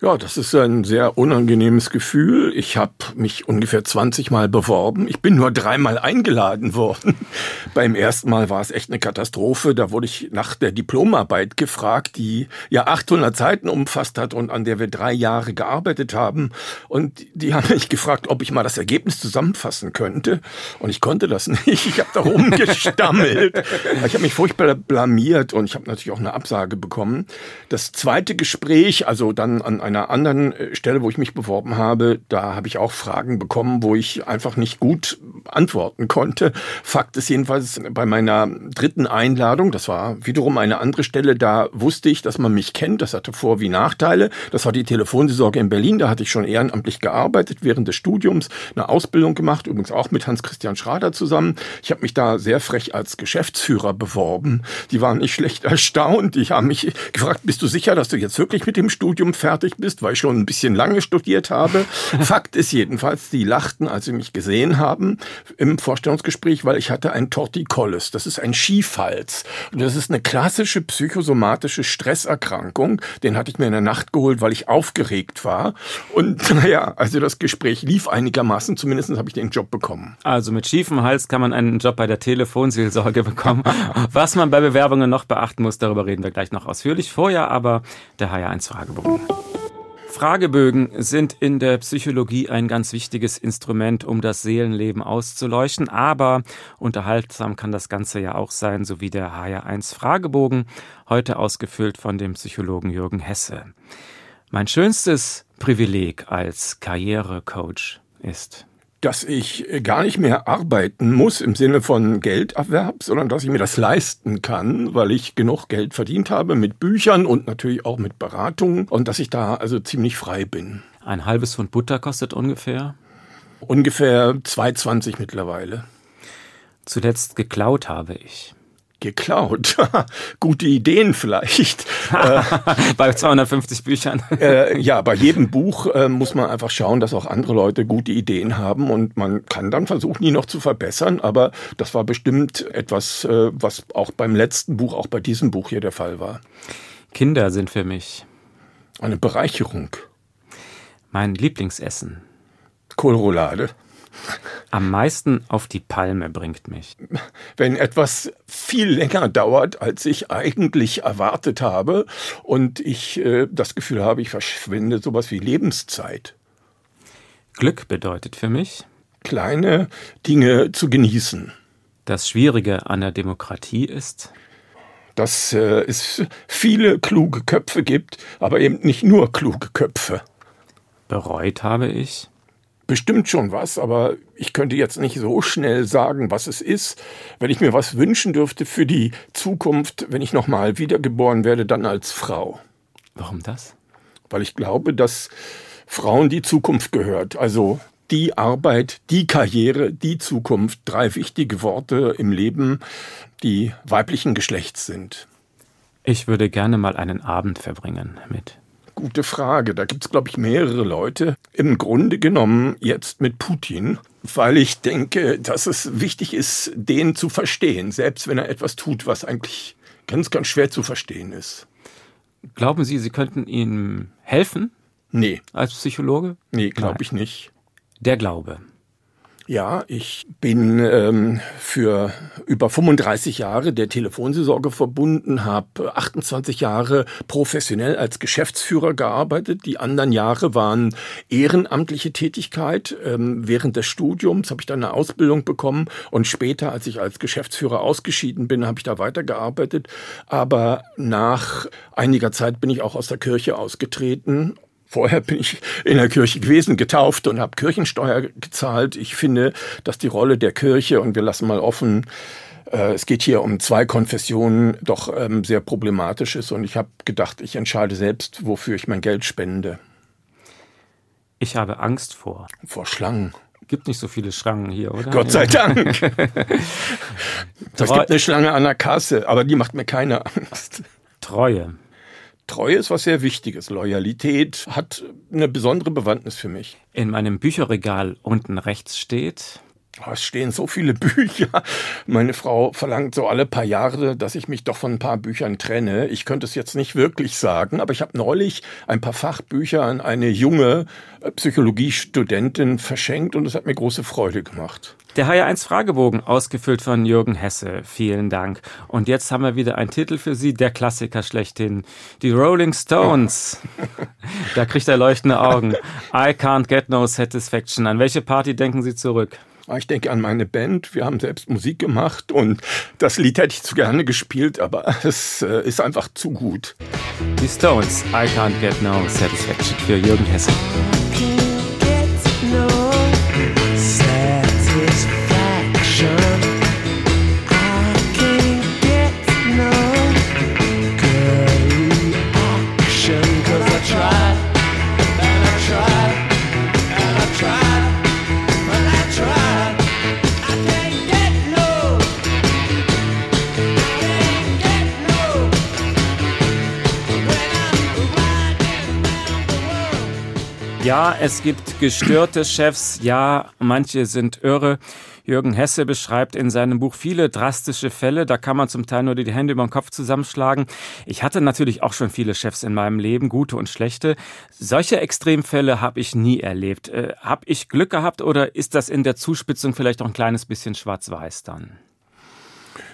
Ja, das ist ein sehr unangenehmes Gefühl. Ich habe mich ungefähr 20 Mal beworben. Ich bin nur dreimal eingeladen worden. Beim ersten Mal war es echt eine Katastrophe. Da wurde ich nach der Diplomarbeit gefragt, die ja 800 Seiten umfasst hat und an der wir drei Jahre gearbeitet haben. Und die haben mich gefragt, ob ich mal das Ergebnis zusammenfassen könnte. Und ich konnte das nicht. Ich habe da rumgestammelt. ich habe mich furchtbar blamiert und ich habe natürlich auch eine Absage bekommen. Das zweite Gespräch, also dann an einer anderen äh, Stelle, wo ich mich beworben habe, da habe ich auch Fragen bekommen, wo ich einfach nicht gut antworten konnte. Fakt ist jedenfalls bei meiner dritten Einladung, das war wiederum eine andere Stelle, da wusste ich, dass man mich kennt. Das hatte Vor- wie Nachteile. Das war die Telefonsorge in Berlin. Da hatte ich schon ehrenamtlich gearbeitet während des Studiums, eine Ausbildung gemacht, übrigens auch mit Hans-Christian Schrader zusammen. Ich habe mich da sehr frech als Geschäftsführer beworben. Die waren nicht schlecht erstaunt. Die haben mich gefragt, bist du sicher, dass du jetzt wirklich mit dem Studium fertig bist, weil ich schon ein bisschen lange studiert habe. Fakt ist jedenfalls, die lachten, als sie mich gesehen haben im Vorstellungsgespräch, weil ich hatte ein Torticollis. Das ist ein Schiefhals. Und das ist eine klassische psychosomatische Stresserkrankung. Den hatte ich mir in der Nacht geholt, weil ich aufgeregt war. Und naja, also das Gespräch lief einigermaßen. Zumindest habe ich den Job bekommen. Also mit schiefem Hals kann man einen Job bei der Telefonseelsorge bekommen. Was man bei Bewerbungen noch beachten muss, darüber reden wir gleich noch ausführlich. Vorher aber der HR1-Fragebogen. Fragebögen sind in der Psychologie ein ganz wichtiges Instrument, um das Seelenleben auszuleuchten, aber unterhaltsam kann das Ganze ja auch sein, so wie der HR1 Fragebogen, heute ausgefüllt von dem Psychologen Jürgen Hesse. Mein schönstes Privileg als Karrierecoach ist dass ich gar nicht mehr arbeiten muss im Sinne von Gelderwerb, sondern dass ich mir das leisten kann, weil ich genug Geld verdient habe mit Büchern und natürlich auch mit Beratungen und dass ich da also ziemlich frei bin. Ein halbes Pfund Butter kostet ungefähr? Ungefähr 2,20 mittlerweile. Zuletzt geklaut habe ich geklaut. Gute Ideen vielleicht. bei 250 Büchern. äh, ja, bei jedem Buch äh, muss man einfach schauen, dass auch andere Leute gute Ideen haben und man kann dann versuchen, die noch zu verbessern. Aber das war bestimmt etwas, äh, was auch beim letzten Buch, auch bei diesem Buch hier der Fall war. Kinder sind für mich eine Bereicherung. Mein Lieblingsessen. Kohlroulade. Am meisten auf die Palme bringt mich. Wenn etwas viel länger dauert, als ich eigentlich erwartet habe und ich äh, das Gefühl habe, ich verschwinde sowas wie Lebenszeit. Glück bedeutet für mich? kleine Dinge zu genießen. Das Schwierige an der Demokratie ist, dass äh, es viele kluge Köpfe gibt, aber eben nicht nur kluge Köpfe. Bereut habe ich? Bestimmt schon was, aber ich könnte jetzt nicht so schnell sagen, was es ist. Wenn ich mir was wünschen dürfte für die Zukunft, wenn ich nochmal wiedergeboren werde, dann als Frau. Warum das? Weil ich glaube, dass Frauen die Zukunft gehört. Also die Arbeit, die Karriere, die Zukunft. Drei wichtige Worte im Leben, die weiblichen Geschlechts sind. Ich würde gerne mal einen Abend verbringen mit Gute Frage. Da gibt es, glaube ich, mehrere Leute. Im Grunde genommen jetzt mit Putin, weil ich denke, dass es wichtig ist, den zu verstehen, selbst wenn er etwas tut, was eigentlich ganz, ganz schwer zu verstehen ist. Glauben Sie, Sie könnten ihm helfen? Nee. Als Psychologe? Nee, glaube ich nicht. Der Glaube. Ja, ich bin ähm, für über 35 Jahre der Telefonseelsorge verbunden, habe 28 Jahre professionell als Geschäftsführer gearbeitet. Die anderen Jahre waren ehrenamtliche Tätigkeit. Ähm, während des Studiums habe ich dann eine Ausbildung bekommen und später, als ich als Geschäftsführer ausgeschieden bin, habe ich da weitergearbeitet. Aber nach einiger Zeit bin ich auch aus der Kirche ausgetreten Vorher bin ich in der Kirche gewesen, getauft und habe Kirchensteuer gezahlt. Ich finde, dass die Rolle der Kirche, und wir lassen mal offen, äh, es geht hier um zwei Konfessionen, doch ähm, sehr problematisch ist. Und ich habe gedacht, ich entscheide selbst, wofür ich mein Geld spende. Ich habe Angst vor. Vor Schlangen. Gibt nicht so viele Schlangen hier, oder? Gott sei Dank. es gibt eine Schlange an der Kasse, aber die macht mir keine Angst. Treue. Treue ist was sehr Wichtiges. Loyalität hat eine besondere Bewandtnis für mich. In meinem Bücherregal unten rechts steht. Oh, es stehen so viele Bücher. Meine Frau verlangt so alle paar Jahre, dass ich mich doch von ein paar Büchern trenne. Ich könnte es jetzt nicht wirklich sagen, aber ich habe neulich ein paar Fachbücher an eine junge äh, Psychologiestudentin verschenkt und es hat mir große Freude gemacht. Der HR1 Fragebogen, ausgefüllt von Jürgen Hesse. Vielen Dank. Und jetzt haben wir wieder einen Titel für Sie, der Klassiker schlechthin. Die Rolling Stones. da kriegt er leuchtende Augen. I can't get no satisfaction. An welche Party denken Sie zurück? Ich denke an meine Band. Wir haben selbst Musik gemacht und das Lied hätte ich zu gerne gespielt, aber es äh, ist einfach zu gut. Die Stones, I can't get no satisfaction für Jürgen Hesse. Ja, es gibt gestörte Chefs, ja, manche sind irre. Jürgen Hesse beschreibt in seinem Buch viele drastische Fälle. Da kann man zum Teil nur die Hände über den Kopf zusammenschlagen. Ich hatte natürlich auch schon viele Chefs in meinem Leben, gute und schlechte. Solche Extremfälle habe ich nie erlebt. Äh, habe ich Glück gehabt oder ist das in der Zuspitzung vielleicht auch ein kleines bisschen schwarz-weiß dann?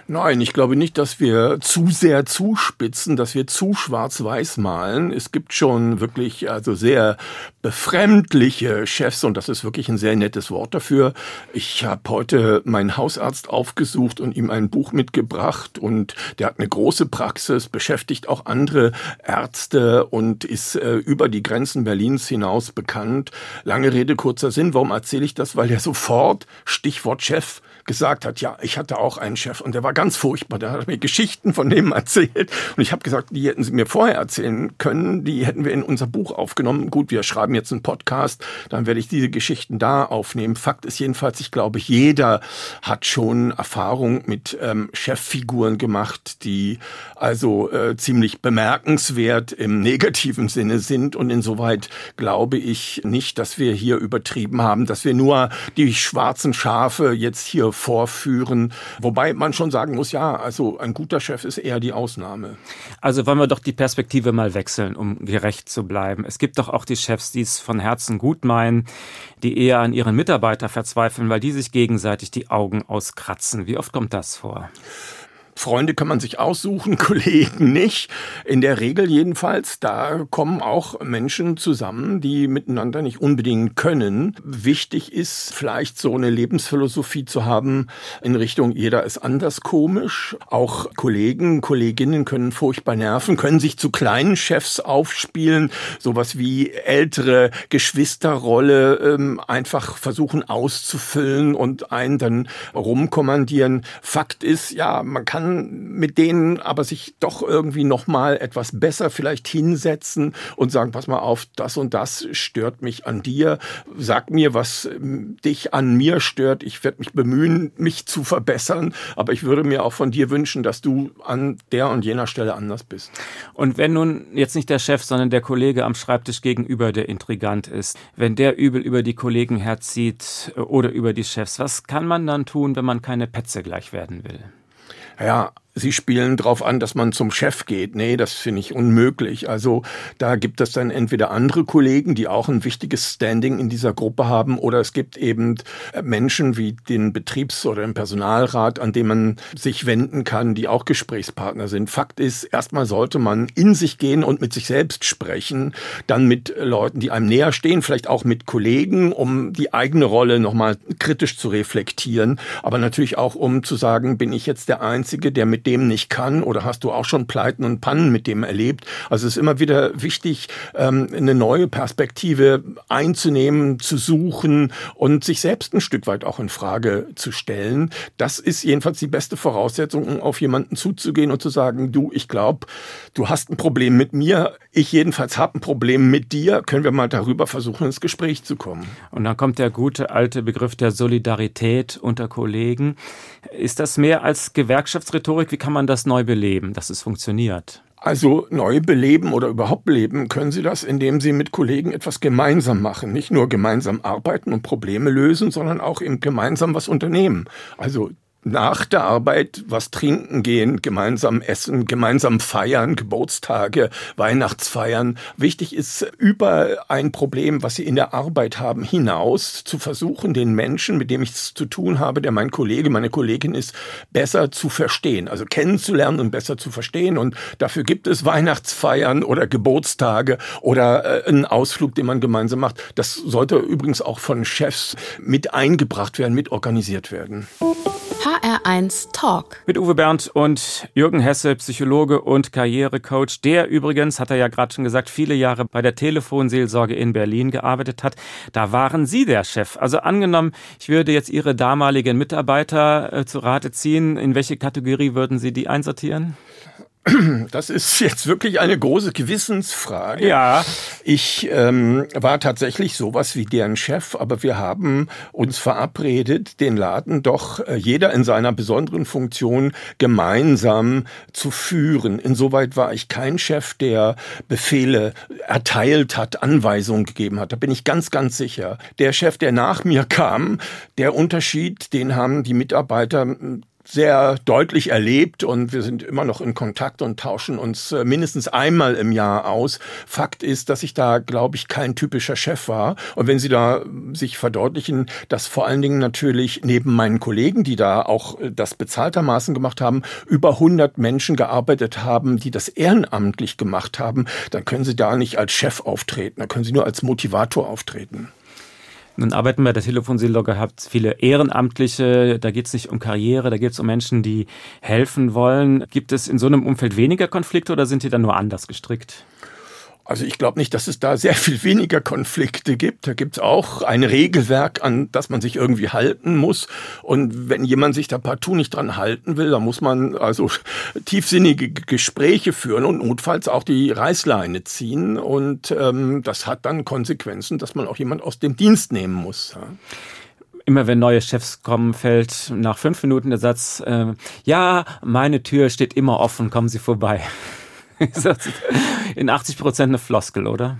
Nein, ich glaube nicht, dass wir zu sehr zuspitzen, dass wir zu schwarz-weiß malen. Es gibt schon wirklich also sehr befremdliche Chefs und das ist wirklich ein sehr nettes Wort dafür. Ich habe heute meinen Hausarzt aufgesucht und ihm ein Buch mitgebracht und der hat eine große Praxis, beschäftigt auch andere Ärzte und ist äh, über die Grenzen Berlins hinaus bekannt. Lange Rede, kurzer Sinn. Warum erzähle ich das? Weil er sofort, Stichwort Chef, gesagt hat, ja, ich hatte auch einen Chef und der war ganz furchtbar. Der hat mir Geschichten von dem erzählt und ich habe gesagt, die hätten sie mir vorher erzählen können, die hätten wir in unser Buch aufgenommen. Gut, wir schreiben jetzt einen Podcast, dann werde ich diese Geschichten da aufnehmen. Fakt ist jedenfalls, ich glaube, jeder hat schon Erfahrung mit ähm, Cheffiguren gemacht, die also äh, ziemlich bemerkenswert im negativen Sinne sind und insoweit glaube ich nicht, dass wir hier übertrieben haben, dass wir nur die schwarzen Schafe jetzt hier vorführen. Wobei man schon sagen muss, ja, also ein guter Chef ist eher die Ausnahme. Also wollen wir doch die Perspektive mal wechseln, um gerecht zu bleiben. Es gibt doch auch die Chefs, die es von Herzen gut meinen, die eher an ihren Mitarbeiter verzweifeln, weil die sich gegenseitig die Augen auskratzen. Wie oft kommt das vor? Freunde kann man sich aussuchen, Kollegen nicht. In der Regel jedenfalls, da kommen auch Menschen zusammen, die miteinander nicht unbedingt können. Wichtig ist vielleicht so eine Lebensphilosophie zu haben in Richtung jeder ist anders komisch. Auch Kollegen, Kolleginnen können furchtbar nerven, können sich zu kleinen Chefs aufspielen, sowas wie ältere Geschwisterrolle ähm, einfach versuchen auszufüllen und einen dann rumkommandieren. Fakt ist, ja, man kann kann mit denen aber sich doch irgendwie noch mal etwas besser vielleicht hinsetzen und sagen, pass mal auf, das und das stört mich an dir. Sag mir, was ähm, dich an mir stört. Ich werde mich bemühen, mich zu verbessern, aber ich würde mir auch von dir wünschen, dass du an der und jener Stelle anders bist. Und wenn nun jetzt nicht der Chef, sondern der Kollege am Schreibtisch gegenüber der Intrigant ist, wenn der übel über die Kollegen herzieht äh, oder über die Chefs, was kann man dann tun, wenn man keine Petze gleich werden will? Ja, Sie spielen darauf an, dass man zum Chef geht. Nee, das finde ich unmöglich. Also da gibt es dann entweder andere Kollegen, die auch ein wichtiges Standing in dieser Gruppe haben, oder es gibt eben äh, Menschen wie den Betriebs- oder den Personalrat, an dem man sich wenden kann, die auch Gesprächspartner sind. Fakt ist, erstmal sollte man in sich gehen und mit sich selbst sprechen, dann mit Leuten, die einem näher stehen, vielleicht auch mit Kollegen, um die eigene Rolle nochmal kritisch zu reflektieren, aber natürlich auch um zu sagen, bin ich jetzt der Einzige, der mit dem nicht kann oder hast du auch schon Pleiten und Pannen mit dem erlebt? Also es ist immer wieder wichtig, ähm, eine neue Perspektive einzunehmen, zu suchen und sich selbst ein Stück weit auch in Frage zu stellen. Das ist jedenfalls die beste Voraussetzung, um auf jemanden zuzugehen und zu sagen, du, ich glaube, du hast ein Problem mit mir, ich jedenfalls habe ein Problem mit dir, können wir mal darüber versuchen, ins Gespräch zu kommen. Und dann kommt der gute alte Begriff der Solidarität unter Kollegen. Ist das mehr als Gewerkschaftsrhetorik? Wie kann man das neu beleben, dass es funktioniert? Also neu beleben oder überhaupt beleben können Sie das, indem Sie mit Kollegen etwas gemeinsam machen. Nicht nur gemeinsam arbeiten und Probleme lösen, sondern auch eben gemeinsam was unternehmen. Also nach der Arbeit was trinken gehen, gemeinsam essen, gemeinsam feiern, Geburtstage, Weihnachtsfeiern. Wichtig ist, über ein Problem, was Sie in der Arbeit haben, hinaus zu versuchen, den Menschen, mit dem ich es zu tun habe, der mein Kollege, meine Kollegin ist, besser zu verstehen, also kennenzulernen und besser zu verstehen. Und dafür gibt es Weihnachtsfeiern oder Geburtstage oder äh, einen Ausflug, den man gemeinsam macht. Das sollte übrigens auch von Chefs mit eingebracht werden, mit organisiert werden. HR1 Talk. Mit Uwe Bernd und Jürgen Hesse, Psychologe und Karrierecoach, der übrigens, hat er ja gerade schon gesagt, viele Jahre bei der Telefonseelsorge in Berlin gearbeitet hat. Da waren Sie der Chef. Also angenommen, ich würde jetzt Ihre damaligen Mitarbeiter äh, zu Rate ziehen. In welche Kategorie würden Sie die einsortieren? Das ist jetzt wirklich eine große Gewissensfrage. Ja. Ich ähm, war tatsächlich sowas wie deren Chef, aber wir haben uns verabredet, den Laden doch äh, jeder in seiner besonderen Funktion gemeinsam zu führen. Insoweit war ich kein Chef, der Befehle erteilt hat, Anweisungen gegeben hat. Da bin ich ganz, ganz sicher. Der Chef, der nach mir kam, der Unterschied, den haben die Mitarbeiter sehr deutlich erlebt und wir sind immer noch in Kontakt und tauschen uns äh, mindestens einmal im Jahr aus. Fakt ist, dass ich da, glaube ich, kein typischer Chef war. Und wenn Sie da sich verdeutlichen, dass vor allen Dingen natürlich neben meinen Kollegen, die da auch äh, das bezahltermaßen gemacht haben, über 100 Menschen gearbeitet haben, die das ehrenamtlich gemacht haben, dann können Sie da nicht als Chef auftreten, da können Sie nur als Motivator auftreten. Nun arbeiten wir der Telefonseelsorge, habt viele Ehrenamtliche, da geht es nicht um Karriere, da geht es um Menschen, die helfen wollen. Gibt es in so einem Umfeld weniger Konflikte oder sind die dann nur anders gestrickt? Also ich glaube nicht, dass es da sehr viel weniger Konflikte gibt. Da gibt es auch ein Regelwerk, an das man sich irgendwie halten muss. Und wenn jemand sich da partout nicht dran halten will, dann muss man also tiefsinnige Gespräche führen und notfalls auch die Reißleine ziehen. Und ähm, das hat dann Konsequenzen, dass man auch jemand aus dem Dienst nehmen muss. Ja immer wenn neue Chefs kommen, fällt nach fünf Minuten der Satz, äh, ja, meine Tür steht immer offen, kommen Sie vorbei. in 80 Prozent eine Floskel, oder?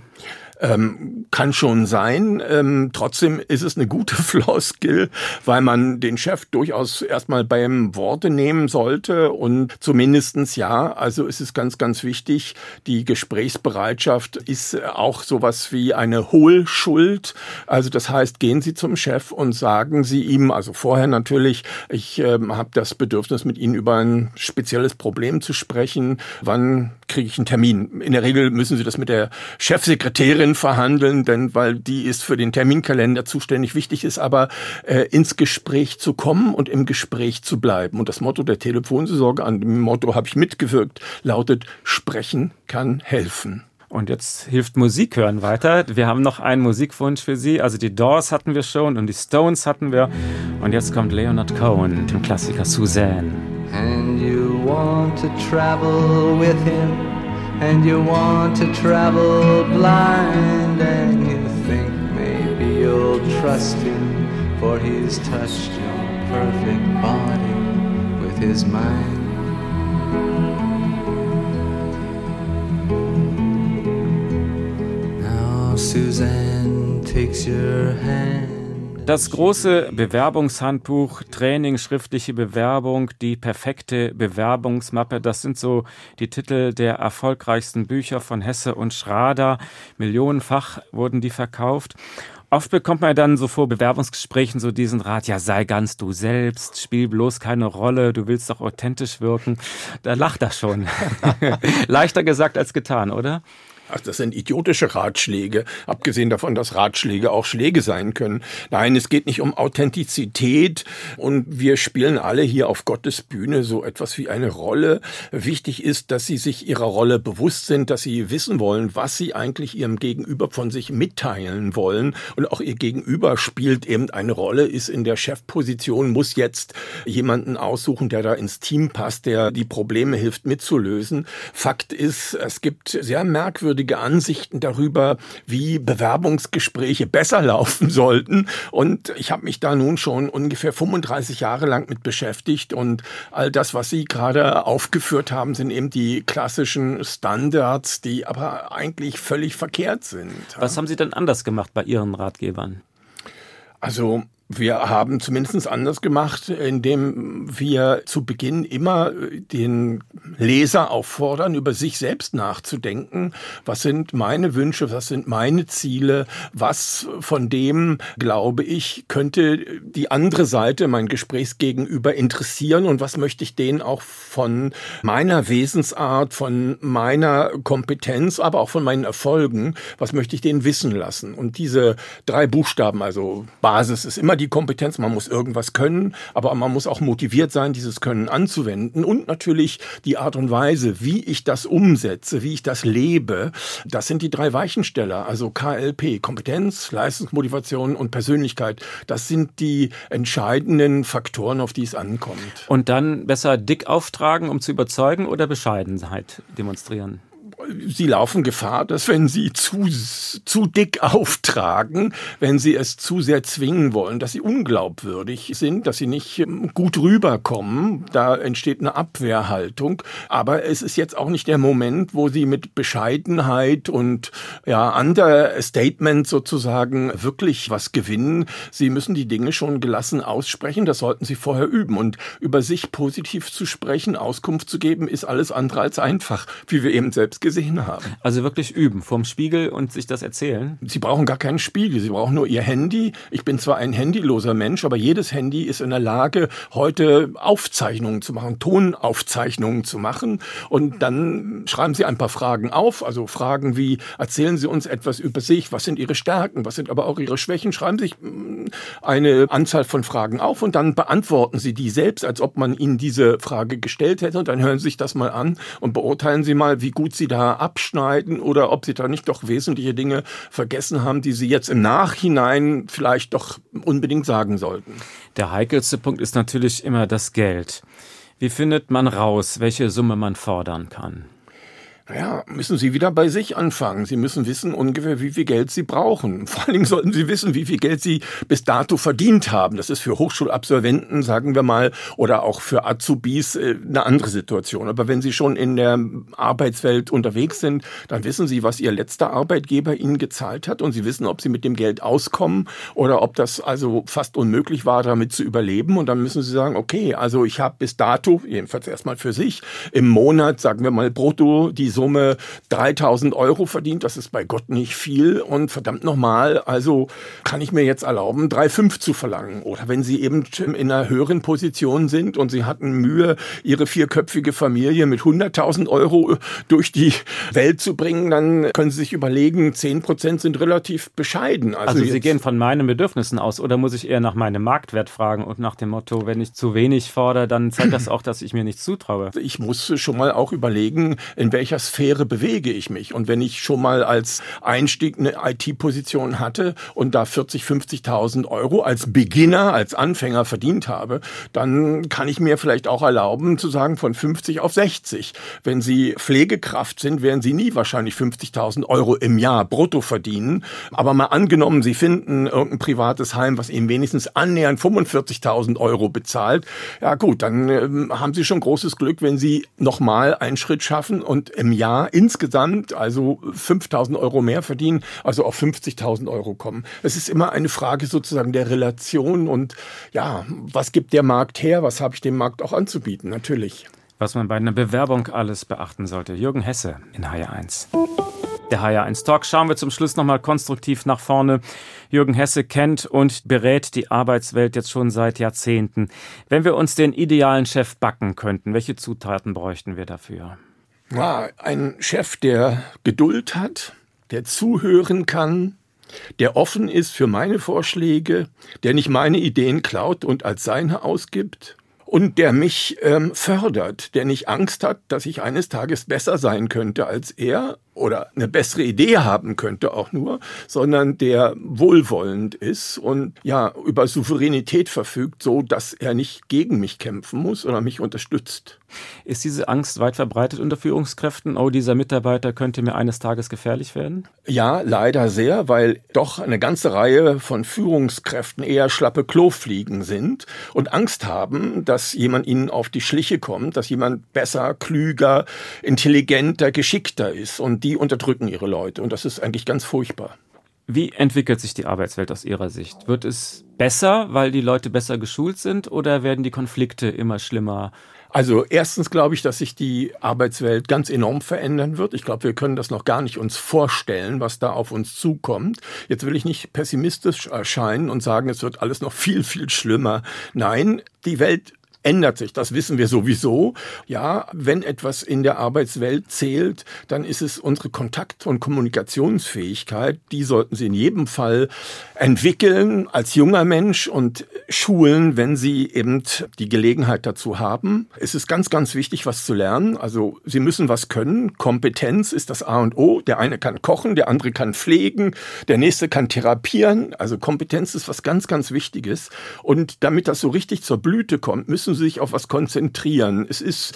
Ähm, kann schon sein. Ähm, trotzdem ist es eine gute Floskel, weil man den Chef durchaus erstmal beim Worte nehmen sollte und zumindestens ja, also ist es ganz, ganz wichtig, die Gesprächsbereitschaft ist auch sowas wie eine Hohlschuld. Also das heißt, gehen Sie zum Chef und sagen Sie ihm, also vorher natürlich, ich äh, habe das Bedürfnis, mit Ihnen über ein spezielles Problem zu sprechen. Wann kriege ich einen Termin? In der Regel müssen Sie das mit der Chefsekretärin verhandeln, denn weil die ist für den Terminkalender zuständig. Wichtig ist aber, äh, ins Gespräch zu kommen und im Gespräch zu bleiben. Und das Motto der Telefonseelsorge, an dem Motto habe ich mitgewirkt, lautet, sprechen kann helfen. Und jetzt hilft Musik hören weiter. Wir haben noch einen Musikwunsch für Sie. Also die Doors hatten wir schon und die Stones hatten wir. Und jetzt kommt Leonard Cohen mit dem Klassiker Suzanne. And you want to travel with him. And you want to travel blind. And you think maybe you'll trust him. For he's touched your perfect body with his mind. Now Suzanne takes your hand. Das große Bewerbungshandbuch, Training, schriftliche Bewerbung, die perfekte Bewerbungsmappe, das sind so die Titel der erfolgreichsten Bücher von Hesse und Schrader. Millionenfach wurden die verkauft. Oft bekommt man dann so vor Bewerbungsgesprächen so diesen Rat, ja, sei ganz du selbst, spiel bloß keine Rolle, du willst doch authentisch wirken. Da lacht er schon. Leichter gesagt als getan, oder? Ach, das sind idiotische Ratschläge, abgesehen davon, dass Ratschläge auch Schläge sein können. Nein, es geht nicht um Authentizität und wir spielen alle hier auf Gottes Bühne so etwas wie eine Rolle. Wichtig ist, dass sie sich ihrer Rolle bewusst sind, dass sie wissen wollen, was sie eigentlich ihrem Gegenüber von sich mitteilen wollen und auch ihr Gegenüber spielt eben eine Rolle, ist in der Chefposition, muss jetzt jemanden aussuchen, der da ins Team passt, der die Probleme hilft mitzulösen. Fakt ist, es gibt sehr merkwürdige merkwürdige Ansichten darüber, wie Bewerbungsgespräche besser laufen sollten. Und ich habe mich da nun schon ungefähr 35 Jahre lang mit beschäftigt. Und all das, was Sie gerade aufgeführt haben, sind eben die klassischen Standards, die aber eigentlich völlig verkehrt sind. Was haben Sie denn anders gemacht bei Ihren Ratgebern? Also wir haben zumindest anders gemacht, indem wir zu Beginn immer den Leser auffordern, über sich selbst nachzudenken. Was sind meine Wünsche? Was sind meine Ziele? Was von dem, glaube ich, könnte die andere Seite, mein Gesprächsgegenüber interessieren? Und was möchte ich denen auch von meiner Wesensart, von meiner Kompetenz, aber auch von meinen Erfolgen, was möchte ich denen wissen lassen? Und diese drei Buchstaben, also Basis ist immer immer die Kompetenz, man muss irgendwas können, aber man muss auch motiviert sein, dieses Können anzuwenden und natürlich die Art und Weise, wie ich das umsetze, wie ich das lebe, das sind die drei Weichensteller, also KLP, Kompetenz, Leistungsmotivation und Persönlichkeit. Das sind die entscheidenden Faktoren, auf die es ankommt. Und dann besser dick auftragen, um zu überzeugen oder Bescheidenheit demonstrieren? Sie laufen Gefahr, dass wenn sie zu, zu dick auftragen, wenn sie es zu sehr zwingen wollen, dass sie unglaubwürdig sind, dass sie nicht ähm, gut rüberkommen. Da entsteht eine Abwehrhaltung. Aber es ist jetzt auch nicht der Moment, wo sie mit Bescheidenheit und ja, Understatement sozusagen wirklich was gewinnen. Sie müssen die Dinge schon gelassen aussprechen. Das sollten sie vorher üben. Und über sich positiv zu sprechen, Auskunft zu geben, ist alles andere als einfach, wie wir eben selbst gesehen haben. Also wirklich üben, vorm Spiegel und sich das erzählen? Sie brauchen gar keinen Spiegel, Sie brauchen nur Ihr Handy. Ich bin zwar ein handyloser Mensch, aber jedes Handy ist in der Lage, heute Aufzeichnungen zu machen, Tonaufzeichnungen zu machen. Und dann schreiben Sie ein paar Fragen auf, also Fragen wie, erzählen Sie uns etwas über sich, was sind Ihre Stärken, was sind aber auch Ihre Schwächen, schreiben Sie sich mm, eine Anzahl von Fragen auf und dann beantworten Sie die selbst, als ob man Ihnen diese Frage gestellt hätte. Und dann hören Sie sich das mal an und beurteilen Sie mal, wie gut Sie da da abschneiden oder ob sie da nicht doch wesentliche Dinge vergessen haben, die sie jetzt im Nachhinein vielleicht doch unbedingt sagen sollten. Der heikelste Punkt ist natürlich immer das Geld. Wie findet man raus, welche Summe man fordern kann? Ja, müssen Sie wieder bei sich anfangen. Sie müssen wissen ungefähr, wie viel Geld Sie brauchen. Vor allen Dingen sollten Sie wissen, wie viel Geld Sie bis dato verdient haben. Das ist für Hochschulabsolventen, sagen wir mal, oder auch für Azubis äh, eine andere Situation. Aber wenn Sie schon in der Arbeitswelt unterwegs sind, dann wissen Sie, was Ihr letzter Arbeitgeber Ihnen gezahlt hat und Sie wissen, ob Sie mit dem Geld auskommen oder ob das also fast unmöglich war, damit zu überleben. Und dann müssen Sie sagen, okay, also ich habe bis dato, jedenfalls erstmal für sich, im Monat, sagen wir mal brutto, die Summe 3000 Euro verdient. Das ist bei Gott nicht viel. Und verdammt nochmal, also kann ich mir jetzt erlauben, 3,5 zu verlangen. Oder wenn Sie eben in einer höheren Position sind und Sie hatten Mühe, Ihre vierköpfige Familie mit 100.000 Euro durch die Welt zu bringen, dann können Sie sich überlegen, 10 Prozent sind relativ bescheiden. Also, also Sie gehen von meinen Bedürfnissen aus oder muss ich eher nach meinem Marktwert fragen und nach dem Motto, wenn ich zu wenig fordere, dann zeigt das auch, dass ich mir nichts zutraue? Ich muss schon mal auch überlegen, in welcher Sphäre bewege ich mich. Und wenn ich schon mal als Einstieg eine IT-Position hatte und da 40, 50.000 Euro als Beginner, als Anfänger verdient habe, dann kann ich mir vielleicht auch erlauben zu sagen von 50 auf 60. Wenn Sie Pflegekraft sind, werden Sie nie wahrscheinlich 50.000 Euro im Jahr brutto verdienen. Aber mal angenommen, Sie finden irgendein privates Heim, was Ihnen wenigstens annähernd 45.000 Euro bezahlt. Ja gut, dann äh, haben Sie schon großes Glück, wenn Sie nochmal einen Schritt schaffen und im Jahr insgesamt also 5000 Euro mehr verdienen, also auf 50.000 Euro kommen. Es ist immer eine Frage sozusagen der Relation und ja, was gibt der Markt her? Was habe ich dem Markt auch anzubieten? Natürlich. Was man bei einer Bewerbung alles beachten sollte. Jürgen Hesse in HR1. Der HR1 Talk schauen wir zum Schluss nochmal konstruktiv nach vorne. Jürgen Hesse kennt und berät die Arbeitswelt jetzt schon seit Jahrzehnten. Wenn wir uns den idealen Chef backen könnten, welche Zutaten bräuchten wir dafür? Ja, ein Chef, der Geduld hat, der zuhören kann, der offen ist für meine Vorschläge, der nicht meine Ideen klaut und als seine ausgibt und der mich ähm, fördert, der nicht Angst hat, dass ich eines Tages besser sein könnte als er oder eine bessere Idee haben könnte auch nur, sondern der wohlwollend ist und ja über Souveränität verfügt, so dass er nicht gegen mich kämpfen muss oder mich unterstützt. Ist diese Angst weit verbreitet unter Führungskräften? Oh, dieser Mitarbeiter könnte mir eines Tages gefährlich werden? Ja, leider sehr, weil doch eine ganze Reihe von Führungskräften eher schlappe Klofliegen sind und Angst haben, dass jemand ihnen auf die Schliche kommt, dass jemand besser, klüger, intelligenter, geschickter ist und die unterdrücken ihre Leute und das ist eigentlich ganz furchtbar. Wie entwickelt sich die Arbeitswelt aus Ihrer Sicht? Wird es besser, weil die Leute besser geschult sind oder werden die Konflikte immer schlimmer? Also erstens glaube ich, dass sich die Arbeitswelt ganz enorm verändern wird. Ich glaube, wir können das noch gar nicht uns vorstellen, was da auf uns zukommt. Jetzt will ich nicht pessimistisch erscheinen und sagen, es wird alles noch viel, viel schlimmer. Nein, die Welt ändert sich. Das wissen wir sowieso. Ja, wenn etwas in der Arbeitswelt zählt, dann ist es unsere Kontakt- und Kommunikationsfähigkeit. Die sollten Sie in jedem Fall entwickeln als junger Mensch und schulen, wenn Sie eben die Gelegenheit dazu haben. Es ist ganz, ganz wichtig, was zu lernen. Also Sie müssen was können. Kompetenz ist das A und O. Der eine kann kochen, der andere kann pflegen, der nächste kann therapieren. Also Kompetenz ist was ganz, ganz Wichtiges. Und damit das so richtig zur Blüte kommt, müssen Sich auf was konzentrieren. Es ist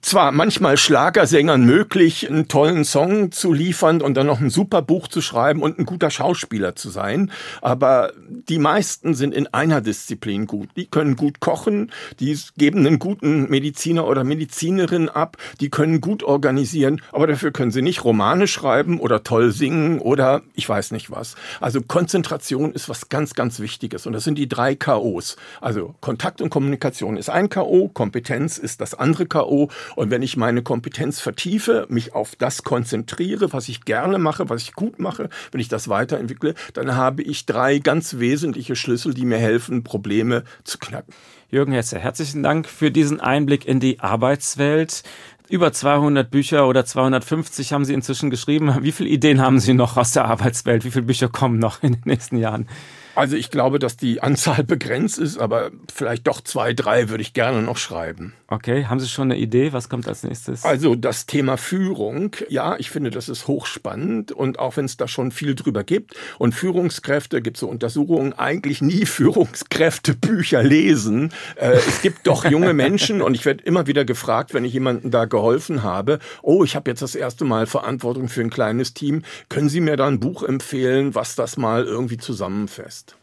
zwar manchmal Schlagersängern möglich, einen tollen Song zu liefern und dann noch ein super Buch zu schreiben und ein guter Schauspieler zu sein, aber die meisten sind in einer Disziplin gut. Die können gut kochen, die geben einen guten Mediziner oder Medizinerin ab, die können gut organisieren, aber dafür können sie nicht Romane schreiben oder toll singen oder ich weiß nicht was. Also Konzentration ist was ganz, ganz Wichtiges und das sind die drei KOs. Also Kontakt und Kommunikation ist ein KO, Kompetenz ist das andere KO und wenn ich meine Kompetenz vertiefe, mich auf das konzentriere, was ich gerne mache, was ich gut mache, wenn ich das weiterentwickle, dann habe ich drei ganz wesentliche Schlüssel, die mir helfen, Probleme zu knacken. Jürgen Hetze, herzlichen Dank für diesen Einblick in die Arbeitswelt. Über 200 Bücher oder 250 haben Sie inzwischen geschrieben. Wie viele Ideen haben Sie noch aus der Arbeitswelt? Wie viele Bücher kommen noch in den nächsten Jahren? Also ich glaube, dass die Anzahl begrenzt ist, aber vielleicht doch zwei, drei würde ich gerne noch schreiben. Okay, haben Sie schon eine Idee? Was kommt als nächstes? Also das Thema Führung, ja, ich finde, das ist hochspannend und auch wenn es da schon viel drüber gibt und Führungskräfte, gibt so Untersuchungen, eigentlich nie Führungskräftebücher lesen. Äh, es gibt doch junge Menschen und ich werde immer wieder gefragt, wenn ich jemandem da geholfen habe, oh, ich habe jetzt das erste Mal Verantwortung für ein kleines Team, können Sie mir da ein Buch empfehlen, was das mal irgendwie zusammenfasst?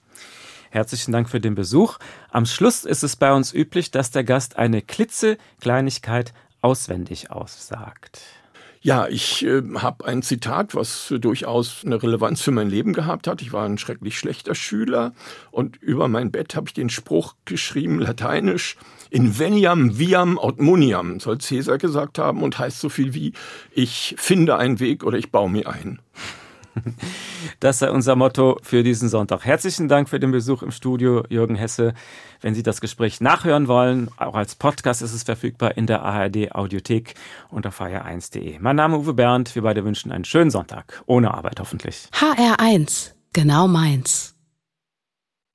Herzlichen Dank für den Besuch. Am Schluss ist es bei uns üblich, dass der Gast eine klitzekleinigkeit auswendig aussagt. Ja, ich äh, habe ein Zitat, was durchaus eine Relevanz für mein Leben gehabt hat. Ich war ein schrecklich schlechter Schüler und über mein Bett habe ich den Spruch geschrieben, lateinisch, in veniam viam aut muniam, soll Cäsar gesagt haben und heißt so viel wie, ich finde einen Weg oder ich baue mir ein. Das sei unser Motto für diesen Sonntag. Herzlichen Dank für den Besuch im Studio, Jürgen Hesse. Wenn Sie das Gespräch nachhören wollen, auch als Podcast ist es verfügbar in der ARD Audiothek unter fire1.de. Mein Name Uwe Bernd. Wir beide wünschen einen schönen Sonntag. Ohne Arbeit hoffentlich. HR1. Genau meins.